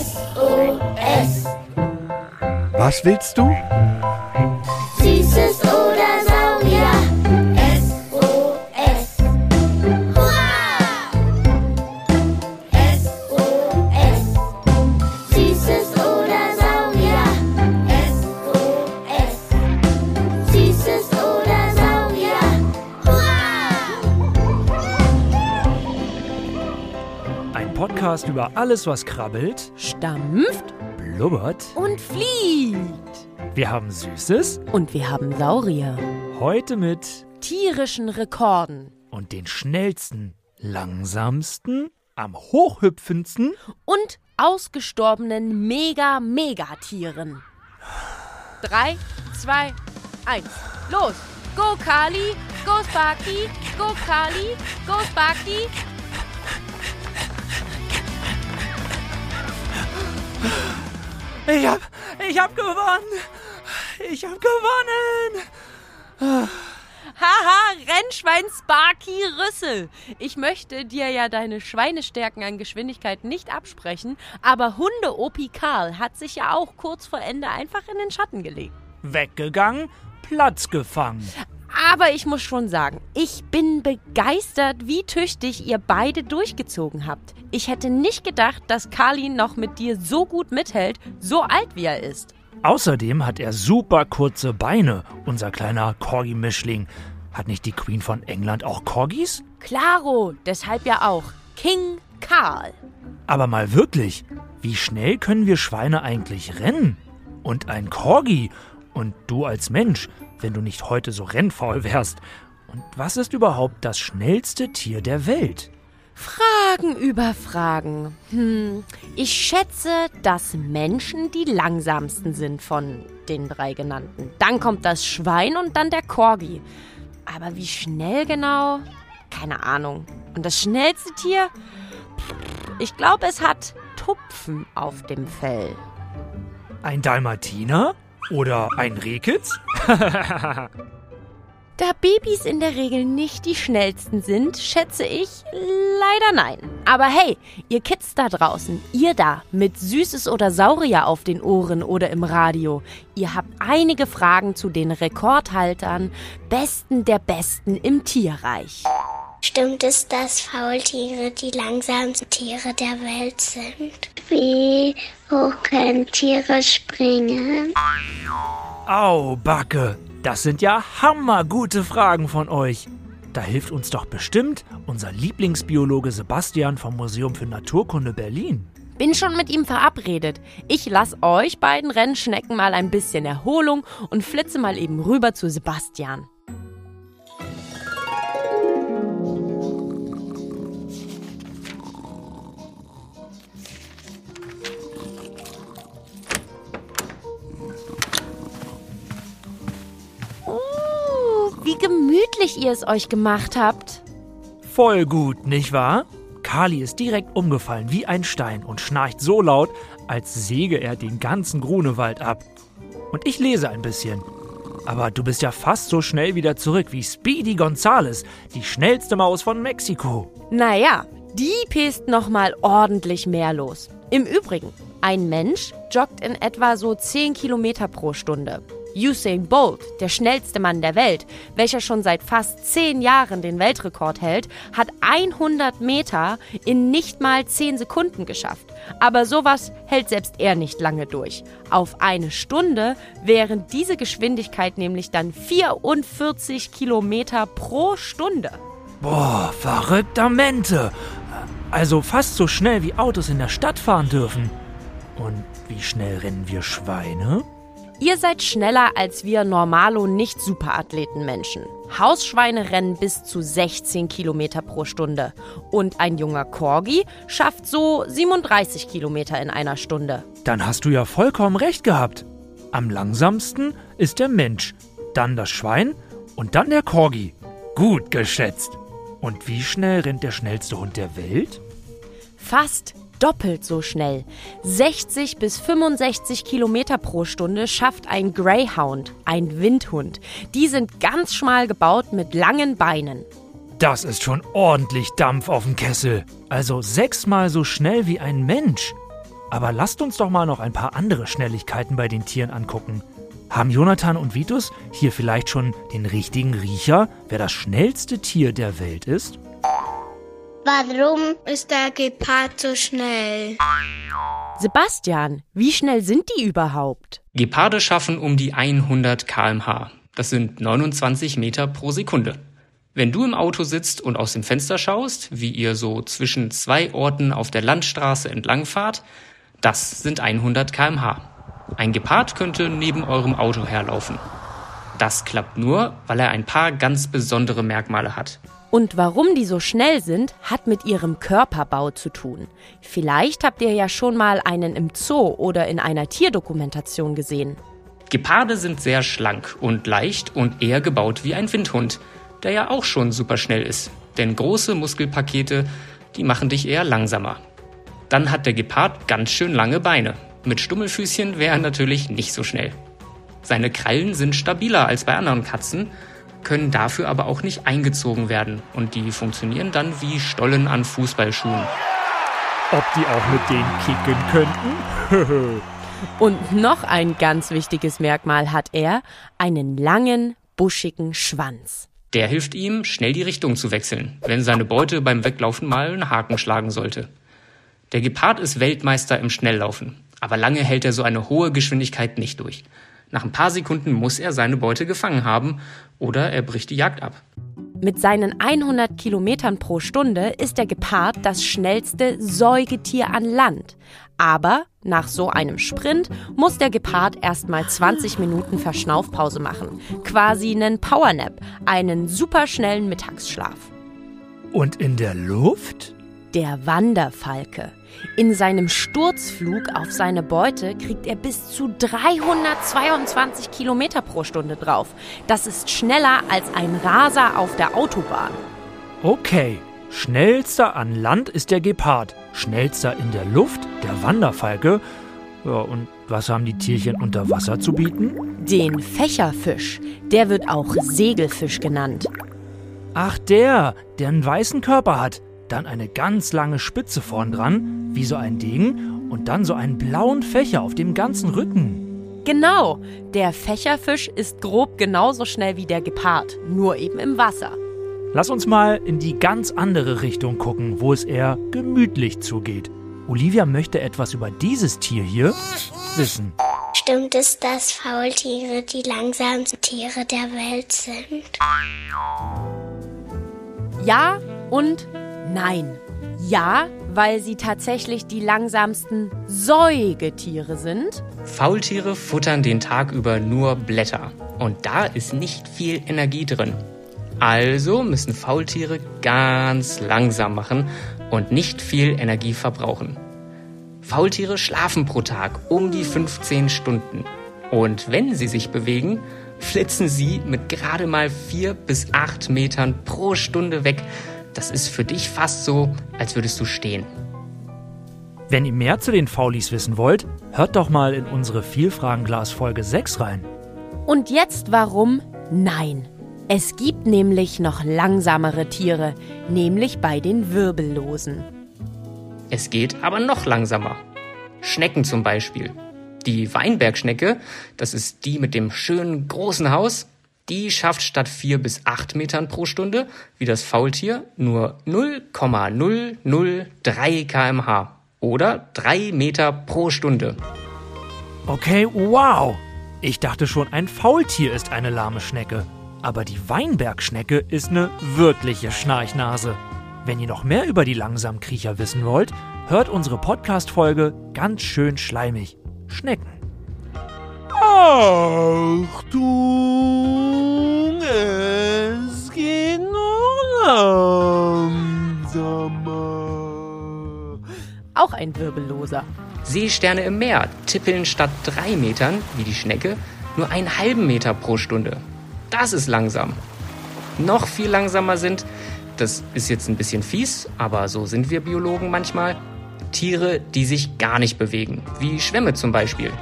SOS. Was willst du? Über alles, was krabbelt, stampft blubbert. und fliegt. Wir haben Süßes Und wir haben Saurier. heute mit Tierischen Rekorden. und den schnellsten, langsamsten, am hochhüpfendsten. Und ausgestorbenen Mega-Megatieren. Drei, zwei, eins. Los! Go Kali! Go Sparky! Go Kali! Go Sparky! Ich hab, ich hab gewonnen! Ich hab gewonnen! Haha, Rennschwein Sparky Rüssel. Ich möchte dir ja deine Schweinestärken an Geschwindigkeit nicht absprechen, aber Hunde-Opi Karl hat sich ja auch kurz vor Ende einfach in den Schatten gelegt. Weggegangen, Platz gefangen. Aber ich muss schon sagen, ich bin begeistert, wie tüchtig ihr beide durchgezogen habt. Ich hätte nicht gedacht, dass Carly noch mit dir so gut mithält, so alt wie er ist. Außerdem hat er super kurze Beine, unser kleiner Corgi-Mischling. Hat nicht die Queen von England auch Corgis? Claro, deshalb ja auch King Karl. Aber mal wirklich, wie schnell können wir Schweine eigentlich rennen? Und ein Corgi? Und du als Mensch, wenn du nicht heute so rennfaul wärst. Und was ist überhaupt das schnellste Tier der Welt? Fragen über Fragen. Hm, ich schätze, dass Menschen die langsamsten sind von den drei genannten. Dann kommt das Schwein und dann der Corgi. Aber wie schnell genau? Keine Ahnung. Und das schnellste Tier? Ich glaube, es hat Tupfen auf dem Fell. Ein Dalmatiner? Oder ein Rehkitz? Da Babys in der Regel nicht die schnellsten sind, schätze ich leider nein. Aber hey, ihr Kids da draußen, ihr da mit Süßes oder Saurier auf den Ohren oder im Radio, ihr habt einige Fragen zu den Rekordhaltern, Besten der Besten im Tierreich. Stimmt es, dass Faultiere die langsamsten Tiere der Welt sind? Wie hoch können Tiere springen? Au, Backe, das sind ja hammergute Fragen von euch. Da hilft uns doch bestimmt unser Lieblingsbiologe Sebastian vom Museum für Naturkunde Berlin. Bin schon mit ihm verabredet. Ich lass euch beiden Rennschnecken mal ein bisschen Erholung und flitze mal eben rüber zu Sebastian. Gemütlich ihr es euch gemacht habt. Voll gut, nicht wahr? Kali ist direkt umgefallen wie ein Stein und schnarcht so laut, als säge er den ganzen Grunewald ab. Und ich lese ein bisschen. Aber du bist ja fast so schnell wieder zurück wie Speedy Gonzales, die schnellste Maus von Mexiko. Naja, die pest noch mal ordentlich mehr los. Im Übrigen, ein Mensch joggt in etwa so 10 Kilometer pro Stunde. Usain Bolt, der schnellste Mann der Welt, welcher schon seit fast 10 Jahren den Weltrekord hält, hat 100 Meter in nicht mal 10 Sekunden geschafft. Aber sowas hält selbst er nicht lange durch. Auf eine Stunde wären diese Geschwindigkeit nämlich dann 44 Kilometer pro Stunde. Boah, verrückter Mente. Also fast so schnell wie Autos in der Stadt fahren dürfen. Und wie schnell rennen wir Schweine? Ihr seid schneller als wir Normalo nicht Superathleten-Menschen. Hausschweine rennen bis zu 16 Kilometer pro Stunde. Und ein junger Corgi schafft so 37 Kilometer in einer Stunde. Dann hast du ja vollkommen recht gehabt. Am langsamsten ist der Mensch, dann das Schwein und dann der Corgi. Gut geschätzt. Und wie schnell rennt der schnellste Hund der Welt? Fast doppelt so schnell. 60 bis 65 Kilometer pro Stunde schafft ein Greyhound, ein Windhund. Die sind ganz schmal gebaut mit langen Beinen. Das ist schon ordentlich Dampf auf dem Kessel. Also sechsmal so schnell wie ein Mensch. Aber lasst uns doch mal noch ein paar andere Schnelligkeiten bei den Tieren angucken. Haben Jonathan und Vitus hier vielleicht schon den richtigen Riecher, wer das schnellste Tier der Welt ist? Warum ist der Gepard so schnell? Sebastian, wie schnell sind die überhaupt? Geparde schaffen um die 100 km/h. Das sind 29 Meter pro Sekunde. Wenn du im Auto sitzt und aus dem Fenster schaust, wie ihr so zwischen zwei Orten auf der Landstraße entlangfahrt, das sind 100 km/h. Ein Gepard könnte neben eurem Auto herlaufen. Das klappt nur, weil er ein paar ganz besondere Merkmale hat. Und warum die so schnell sind, hat mit ihrem Körperbau zu tun. Vielleicht habt ihr ja schon mal einen im Zoo oder in einer Tierdokumentation gesehen. Geparde sind sehr schlank und leicht und eher gebaut wie ein Windhund, der ja auch schon super schnell ist. Denn große Muskelpakete, die machen dich eher langsamer. Dann hat der Gepard ganz schön lange Beine. Mit Stummelfüßchen wäre er natürlich nicht so schnell. Seine Krallen sind stabiler als bei anderen Katzen, können dafür aber auch nicht eingezogen werden und die funktionieren dann wie Stollen an Fußballschuhen. Ob die auch mit denen kicken könnten? Und noch ein ganz wichtiges Merkmal hat er, einen langen, buschigen Schwanz. Der hilft ihm, schnell die Richtung zu wechseln, wenn seine Beute beim Weglaufen mal einen Haken schlagen sollte. Der Gepard ist Weltmeister im Schnelllaufen, aber lange hält er so eine hohe Geschwindigkeit nicht durch. Nach ein paar Sekunden muss er seine Beute gefangen haben oder er bricht die Jagd ab. Mit seinen 100 Kilometern pro Stunde ist der Gepard das schnellste Säugetier an Land. Aber nach so einem Sprint muss der Gepard erstmal 20 Minuten Verschnaufpause machen. Quasi einen Powernap, einen superschnellen Mittagsschlaf. Und in der Luft? Der Wanderfalke. In seinem Sturzflug auf seine Beute kriegt er bis zu 322 Kilometer pro Stunde drauf. Das ist schneller als ein Raser auf der Autobahn. Okay, schnellster an Land ist der Gepard, schnellster in der Luft der Wanderfalke. Ja, und was haben die Tierchen unter Wasser zu bieten? Den Fächerfisch, der wird auch Segelfisch genannt. Ach, der, der einen weißen Körper hat, dann eine ganz lange Spitze vorn dran, wie so ein Ding, und dann so einen blauen Fächer auf dem ganzen Rücken. Genau, der Fächerfisch ist grob genauso schnell wie der Gepard, nur eben im Wasser. Lass uns mal in die ganz andere Richtung gucken, wo es eher gemütlich zugeht. Olivia möchte etwas über dieses Tier hier wissen. Stimmt es, dass Faultiere die langsamsten Tiere der Welt sind? Ja und nein. Ja, weil sie tatsächlich die langsamsten Säugetiere sind. Faultiere futtern den Tag über nur Blätter und da ist nicht viel Energie drin. Also müssen Faultiere ganz langsam machen und nicht viel Energie verbrauchen. Faultiere schlafen pro Tag um die 15 Stunden. Und wenn sie sich bewegen, flitzen sie mit gerade mal 4 bis 8 Metern pro Stunde weg. Das ist für dich fast so, als würdest du stehen. Wenn ihr mehr zu den Faulis wissen wollt, hört doch mal in unsere Vielfragenglas Folge 6 rein. Und jetzt warum nein? Es gibt nämlich noch langsamere Tiere, nämlich bei den Wirbellosen. Es geht aber noch langsamer. Schnecken zum Beispiel. Die Weinbergschnecke, das ist die mit dem schönen großen Haus, die schafft statt 4 bis 8 Metern pro Stunde, wie das Faultier, nur 0,003 kmh oder 3 Meter pro Stunde. Okay, wow. Ich dachte schon, ein Faultier ist eine lahme Schnecke. Aber die Weinbergschnecke ist eine wirkliche Schnarchnase. Wenn ihr noch mehr über die Langsamkriecher wissen wollt, hört unsere Podcast-Folge ganz schön schleimig. Schnecken. Achtung, es geht noch langsamer. Auch ein Wirbelloser. Seesterne im Meer tippeln statt 3 Metern, wie die Schnecke, nur einen halben Meter pro Stunde. Das ist langsam. Noch viel langsamer sind, das ist jetzt ein bisschen fies, aber so sind wir Biologen manchmal, Tiere, die sich gar nicht bewegen, wie Schwämme zum Beispiel.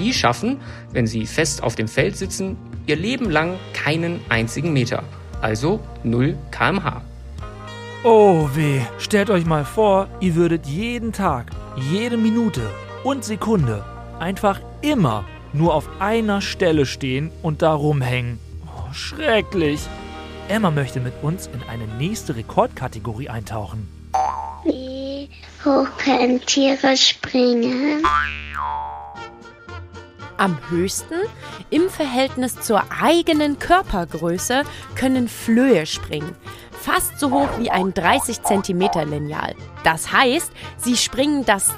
Die schaffen, wenn sie fest auf dem Feld sitzen, ihr Leben lang keinen einzigen Meter. also 0 kmh. Oh weh, stellt euch mal vor, ihr würdet jeden Tag, jede Minute und Sekunde einfach immer nur auf einer Stelle stehen und da rumhängen. Oh, schrecklich. Emma möchte mit uns in eine nächste Rekordkategorie eintauchen. Wie hoch können Tiere springen? Am höchsten, im Verhältnis zur eigenen Körpergröße, können Flöhe springen. Fast so hoch wie ein 30 cm Lineal. Das heißt, sie springen das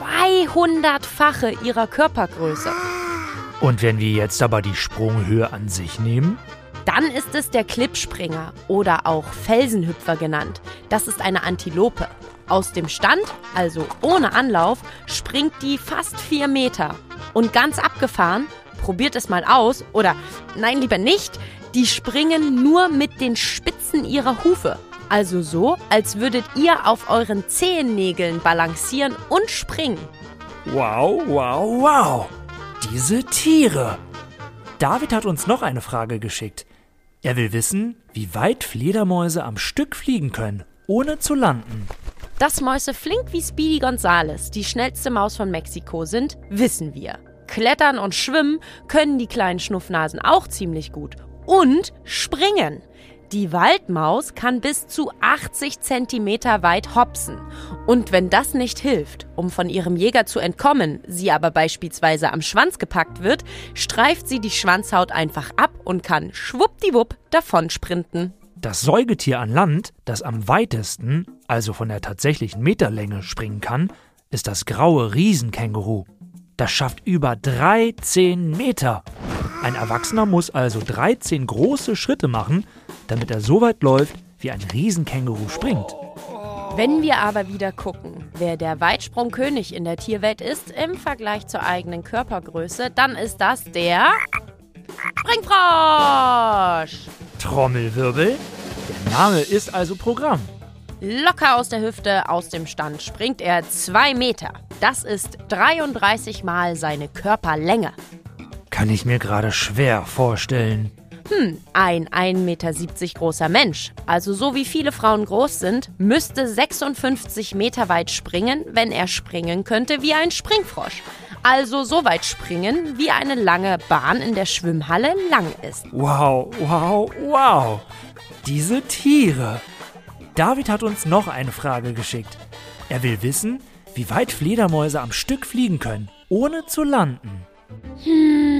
200-fache ihrer Körpergröße. Und wenn wir jetzt aber die Sprunghöhe an sich nehmen? Dann ist es der Klippspringer oder auch Felsenhüpfer genannt. Das ist eine Antilope. Aus dem Stand, also ohne Anlauf, springt die fast vier Meter. Und ganz abgefahren, probiert es mal aus, oder nein, lieber nicht, die springen nur mit den Spitzen ihrer Hufe. Also so, als würdet ihr auf euren Zehennägeln balancieren und springen. Wow, wow, wow. Diese Tiere. David hat uns noch eine Frage geschickt. Er will wissen, wie weit Fledermäuse am Stück fliegen können, ohne zu landen. Dass Mäuse flink wie Speedy Gonzales die schnellste Maus von Mexiko sind, wissen wir. Klettern und schwimmen können die kleinen Schnuffnasen auch ziemlich gut. Und springen. Die Waldmaus kann bis zu 80 Zentimeter weit hopsen. Und wenn das nicht hilft, um von ihrem Jäger zu entkommen, sie aber beispielsweise am Schwanz gepackt wird, streift sie die Schwanzhaut einfach ab und kann schwuppdiwupp davonsprinten. Das Säugetier an Land, das am weitesten, also von der tatsächlichen Meterlänge, springen kann, ist das graue Riesenkänguru. Das schafft über 13 Meter. Ein Erwachsener muss also 13 große Schritte machen, damit er so weit läuft, wie ein Riesenkänguru springt. Wenn wir aber wieder gucken, wer der Weitsprungkönig in der Tierwelt ist im Vergleich zur eigenen Körpergröße, dann ist das der Springfrosch. Trommelwirbel? Der Name ist also Programm. Locker aus der Hüfte, aus dem Stand springt er zwei Meter. Das ist 33 Mal seine Körperlänge. Kann ich mir gerade schwer vorstellen. Hm, ein 1,70 Meter großer Mensch, also so wie viele Frauen groß sind, müsste 56 Meter weit springen, wenn er springen könnte wie ein Springfrosch. Also so weit springen, wie eine lange Bahn in der Schwimmhalle lang ist. Wow, wow, wow. Diese Tiere. David hat uns noch eine Frage geschickt. Er will wissen, wie weit Fledermäuse am Stück fliegen können, ohne zu landen. Hm,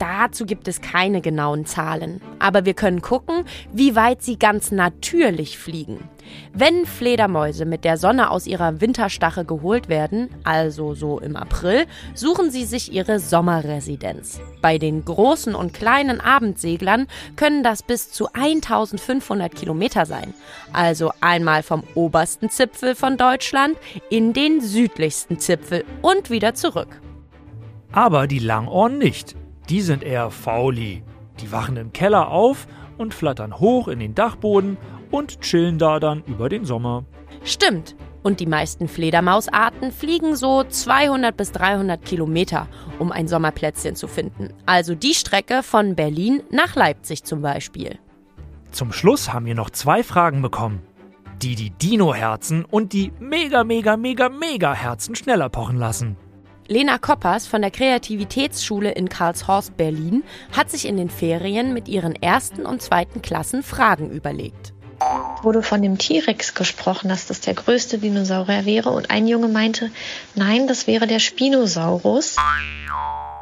dazu gibt es keine genauen Zahlen. Aber wir können gucken, wie weit sie ganz natürlich fliegen. Wenn Fledermäuse mit der Sonne aus ihrer Winterstache geholt werden, also so im April, suchen sie sich ihre Sommerresidenz. Bei den großen und kleinen Abendseglern können das bis zu 1500 Kilometer sein. Also einmal vom obersten Zipfel von Deutschland in den südlichsten Zipfel und wieder zurück. Aber die Langohren nicht. Die sind eher fauli. Die wachen im Keller auf und flattern hoch in den Dachboden und chillen da dann über den Sommer. Stimmt. Und die meisten Fledermausarten fliegen so 200 bis 300 Kilometer, um ein Sommerplätzchen zu finden. Also die Strecke von Berlin nach Leipzig zum Beispiel. Zum Schluss haben wir noch zwei Fragen bekommen, die die Dino-Herzen und die mega, mega, mega, mega Herzen schneller pochen lassen. Lena Koppers von der Kreativitätsschule in Karlshorst, Berlin, hat sich in den Ferien mit ihren ersten und zweiten Klassen Fragen überlegt. wurde von dem T-Rex gesprochen, dass das der größte Dinosaurier wäre. Und ein Junge meinte, nein, das wäre der Spinosaurus.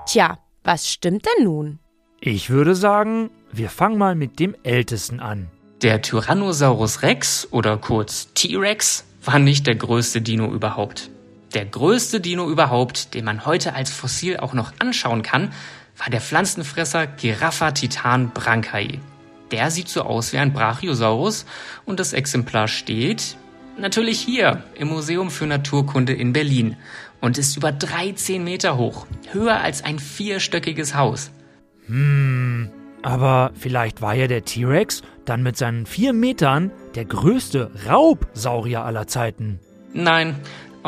Tja, was stimmt denn nun? Ich würde sagen, wir fangen mal mit dem Ältesten an. Der Tyrannosaurus Rex oder kurz T-Rex war nicht der größte Dino überhaupt. Der größte Dino überhaupt, den man heute als Fossil auch noch anschauen kann, war der Pflanzenfresser Giraffa titan brancae. Der sieht so aus wie ein Brachiosaurus und das Exemplar steht natürlich hier im Museum für Naturkunde in Berlin und ist über 13 Meter hoch, höher als ein vierstöckiges Haus. Hm, aber vielleicht war ja der T-Rex dann mit seinen vier Metern der größte Raubsaurier aller Zeiten. Nein,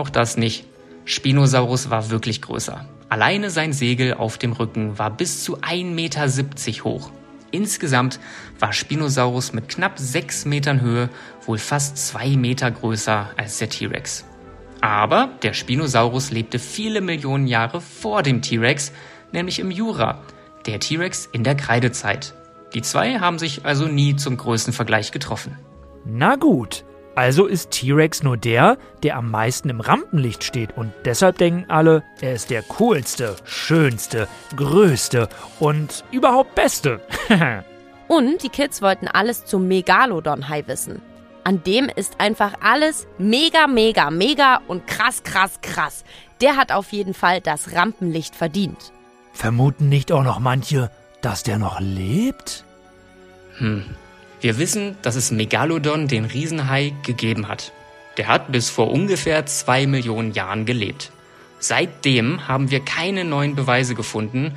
auch das nicht. Spinosaurus war wirklich größer. Alleine sein Segel auf dem Rücken war bis zu 1,70 Meter hoch. Insgesamt war Spinosaurus mit knapp 6 Metern Höhe wohl fast 2 Meter größer als der T-Rex. Aber der Spinosaurus lebte viele Millionen Jahre vor dem T-Rex, nämlich im Jura, der T-Rex in der Kreidezeit. Die zwei haben sich also nie zum Größenvergleich getroffen. Na gut, also ist T-Rex nur der, der am meisten im Rampenlicht steht und deshalb denken alle, er ist der coolste, schönste, größte und überhaupt beste. Und die Kids wollten alles zum Megalodon-Hai wissen. An dem ist einfach alles mega, mega, mega und krass, krass, krass. Der hat auf jeden Fall das Rampenlicht verdient. Vermuten nicht auch noch manche, dass der noch lebt? Hm. Wir wissen, dass es Megalodon, den Riesenhai, gegeben hat. Der hat bis vor ungefähr zwei Millionen Jahren gelebt. Seitdem haben wir keine neuen Beweise gefunden.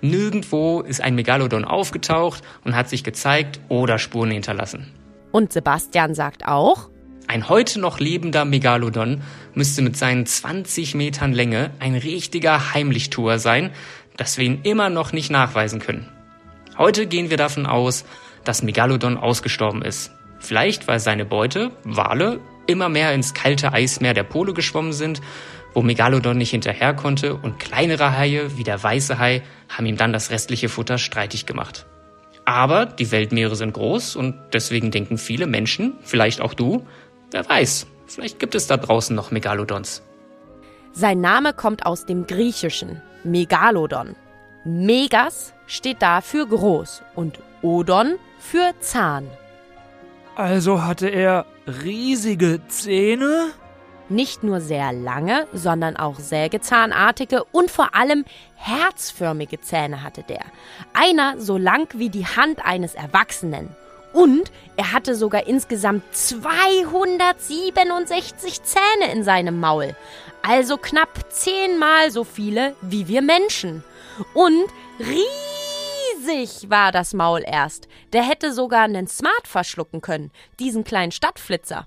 Nirgendwo ist ein Megalodon aufgetaucht und hat sich gezeigt oder Spuren hinterlassen. Und Sebastian sagt auch, Ein heute noch lebender Megalodon müsste mit seinen 20 Metern Länge ein richtiger Heimlichtuer sein, dass wir ihn immer noch nicht nachweisen können. Heute gehen wir davon aus, dass Megalodon ausgestorben ist. Vielleicht, weil seine Beute, Wale, immer mehr ins kalte Eismeer der Pole geschwommen sind, wo Megalodon nicht hinterher konnte und kleinere Haie wie der weiße Hai haben ihm dann das restliche Futter streitig gemacht. Aber die Weltmeere sind groß und deswegen denken viele Menschen, vielleicht auch du, wer weiß, vielleicht gibt es da draußen noch Megalodons. sein Name kommt aus dem Griechischen, Megalodon. Megas steht da für groß und Odon für Zahn. Also hatte er riesige Zähne? Nicht nur sehr lange, sondern auch sägezahnartige und vor allem herzförmige Zähne hatte der. Einer so lang wie die Hand eines Erwachsenen. Und er hatte sogar insgesamt 267 Zähne in seinem Maul. Also knapp zehnmal so viele wie wir Menschen. Und riesig war das Maul erst. Der hätte sogar einen Smart verschlucken können, diesen kleinen Stadtflitzer.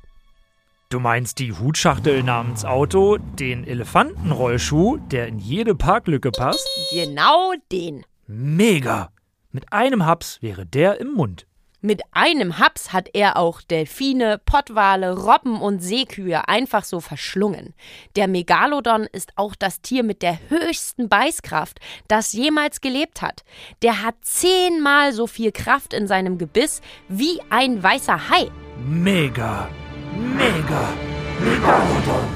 Du meinst die Hutschachtel namens Auto, den Elefantenrollschuh, der in jede Parklücke passt? Genau den. Mega! Mit einem Haps wäre der im Mund. Mit einem Haps hat er auch Delfine, Pottwale, Robben und Seekühe einfach so verschlungen. Der Megalodon ist auch das Tier mit der höchsten Beißkraft, das jemals gelebt hat. Der hat zehnmal so viel Kraft in seinem Gebiss wie ein weißer Hai. Mega! Mega! Megalodon!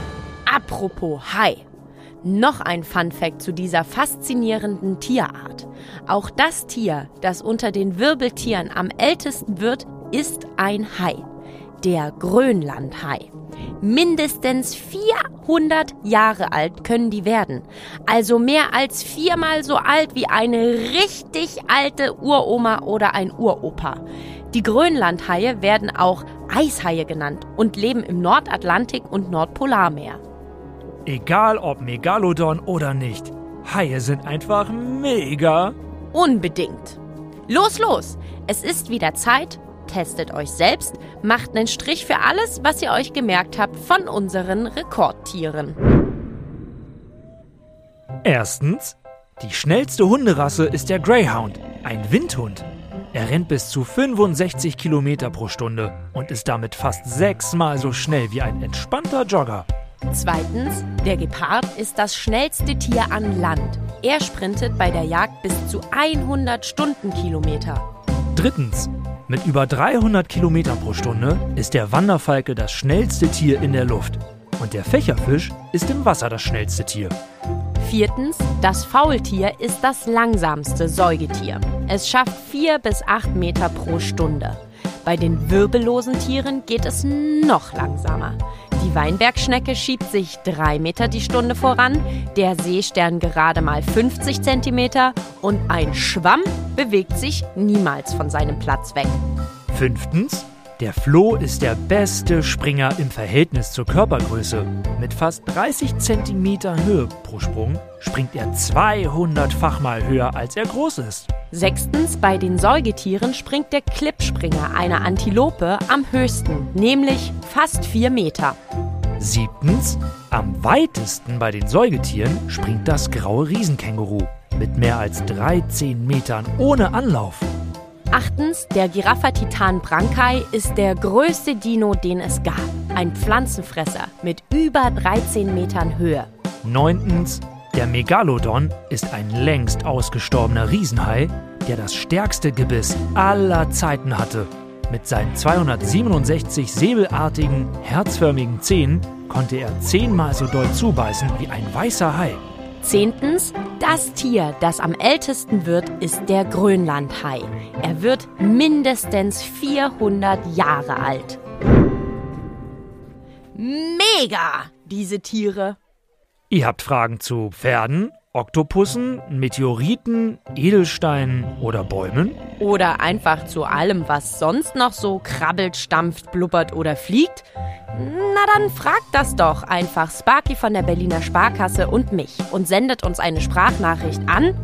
Apropos Hai. Noch ein Funfact zu dieser faszinierenden Tierart. Auch das Tier, das unter den Wirbeltieren am ältesten wird, ist ein Hai. Der Grönlandhai. Mindestens 400 Jahre alt können die werden. Also mehr als viermal so alt wie eine richtig alte Uroma oder ein Uropa. Die Grönlandhaie werden auch Eishaie genannt und leben im Nordatlantik und Nordpolarmeer. Egal ob Megalodon oder nicht, Haie sind einfach mega. Unbedingt. Los, los! Es ist wieder Zeit. Testet euch selbst, macht einen Strich für alles, was ihr euch gemerkt habt von unseren Rekordtieren. Erstens, die schnellste Hunderasse ist der Greyhound, ein Windhund. Er rennt bis zu 65 Kilometer pro Stunde und ist damit fast sechsmal so schnell wie ein entspannter Jogger. Zweitens, der Gepard ist das schnellste Tier an Land. Er sprintet bei der Jagd bis zu 100 Stundenkilometer. Drittens, mit über 300 Kilometern pro Stunde ist der Wanderfalke das schnellste Tier in der Luft. Und der Fächerfisch ist im Wasser das schnellste Tier. Viertens, das Faultier ist das langsamste Säugetier. Es schafft 4 bis 8 Meter pro Stunde. Bei den wirbellosen Tieren geht es noch langsamer. Die Weinbergschnecke schiebt sich 3 Meter die Stunde voran, der Seestern gerade mal 50 Zentimeter und ein Schwamm bewegt sich niemals von seinem Platz weg. Fünftens, der Floh ist der beste Springer im Verhältnis zur Körpergröße. Mit fast 30 Zentimeter Höhe pro Sprung springt er 200-fach mal höher, als er groß ist. Sechstens, bei den Säugetieren springt der Klippspringer einer Antilope am höchsten, nämlich fast 4 Meter. Siebtens, am weitesten bei den Säugetieren springt das graue Riesenkänguru mit mehr als 13 Metern ohne Anlauf. Achtens, der Giraffa-Titan Brankai ist der größte Dino, den es gab. Ein Pflanzenfresser mit über 13 Metern Höhe. Neuntens, der Megalodon ist ein längst ausgestorbener Riesenhai, der das stärkste Gebiss aller Zeiten hatte. Mit seinen 267 säbelartigen, herzförmigen Zähnen konnte er zehnmal so doll zubeißen wie ein weißer Hai. Zehntens, das Tier, das am ältesten wird, ist der Grönlandhai. Er wird mindestens 400 Jahre alt. Mega, diese Tiere. Ihr habt Fragen zu Pferden, Oktopussen, Meteoriten, Edelsteinen oder Bäumen? Oder einfach zu allem, was sonst noch so krabbelt, stampft, blubbert oder fliegt? Na dann fragt das doch einfach Sparky von der Berliner Sparkasse und mich und sendet uns eine Sprachnachricht an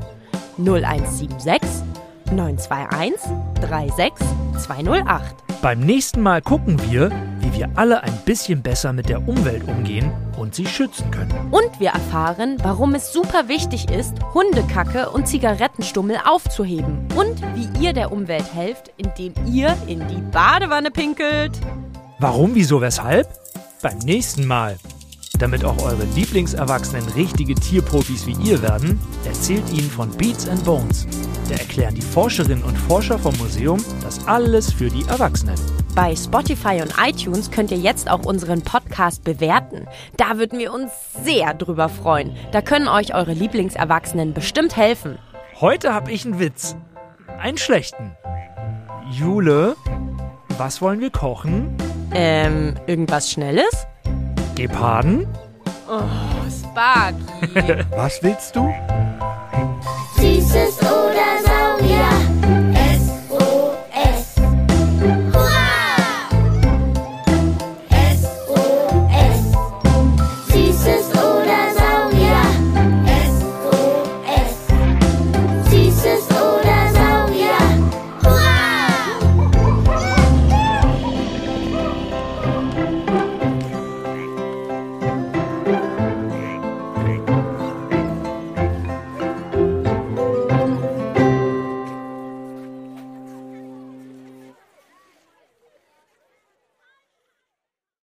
0176 921 36208. Beim nächsten Mal gucken wir, wie wir alle ein bisschen besser mit der Umwelt umgehen und sie schützen können. Und wir erfahren, warum es super wichtig ist, Hundekacke und Zigarettenstummel aufzuheben. Und wie ihr der Umwelt helft, indem ihr in die Badewanne pinkelt. Warum, wieso, weshalb? Beim nächsten Mal. Damit auch eure Lieblingserwachsenen richtige Tierprofis wie ihr werden, erzählt ihnen von Beats and Bones. Da erklären die Forscherinnen und Forscher vom Museum das alles für die Erwachsenen. Bei Spotify und iTunes könnt ihr jetzt auch unseren Podcast bewerten. Da würden wir uns sehr drüber freuen. Da können euch eure Lieblingserwachsenen bestimmt helfen. Heute habe ich einen Witz. Einen schlechten. Jule, was wollen wir kochen? Ähm, irgendwas Schnelles? Geparden? Oh, Sparky. Was willst du? Süßes oder